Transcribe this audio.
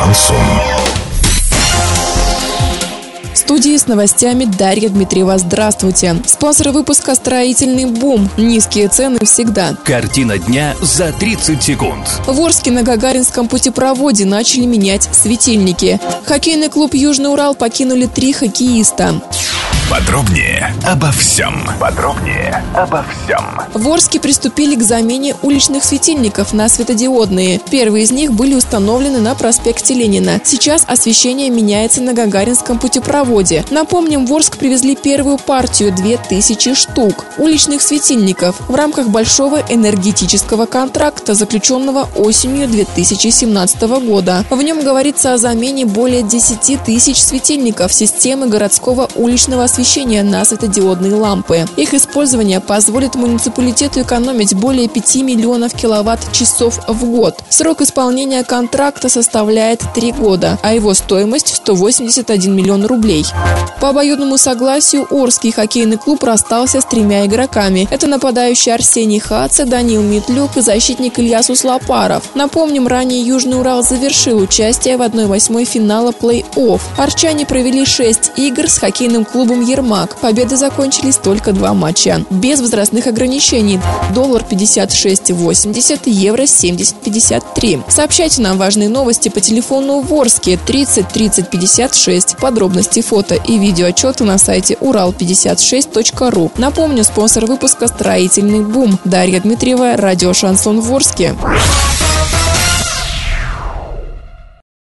Шансон. В студии с новостями Дарья Дмитриева. Здравствуйте. Спонсор выпуска «Строительный бум». Низкие цены всегда. Картина дня за 30 секунд. В Орске на Гагаринском путепроводе начали менять светильники. Хоккейный клуб «Южный Урал» покинули три хоккеиста. Подробнее обо всем. Подробнее обо всем. В Орске приступили к замене уличных светильников на светодиодные. Первые из них были установлены на проспекте Ленина. Сейчас освещение меняется на Гагаринском путепроводе. Напомним, в Орск привезли первую партию – 2000 штук уличных светильников в рамках большого энергетического контракта, заключенного осенью 2017 года. В нем говорится о замене более 10 тысяч светильников системы городского уличного освещения освещения на светодиодные лампы. Их использование позволит муниципалитету экономить более 5 миллионов киловатт-часов в год. Срок исполнения контракта составляет 3 года, а его стоимость 181 миллион рублей. По обоюдному согласию Орский хоккейный клуб расстался с тремя игроками. Это нападающий Арсений Хаце, Данил Митлюк и защитник Илья Суслопаров. Напомним, ранее Южный Урал завершил участие в 1-8 финала плей-офф. Арчане провели 6 игр с хоккейным клубом Ермак. Победы закончились только два матча. Без возрастных ограничений. Доллар 56,80, евро 70,53. Сообщайте нам важные новости по телефону Ворске 30 30 56. Подробности фото и видеоотчеты на сайте урал56.ру. Напомню, спонсор выпуска «Строительный бум». Дарья Дмитриева, радио «Шансон Ворске».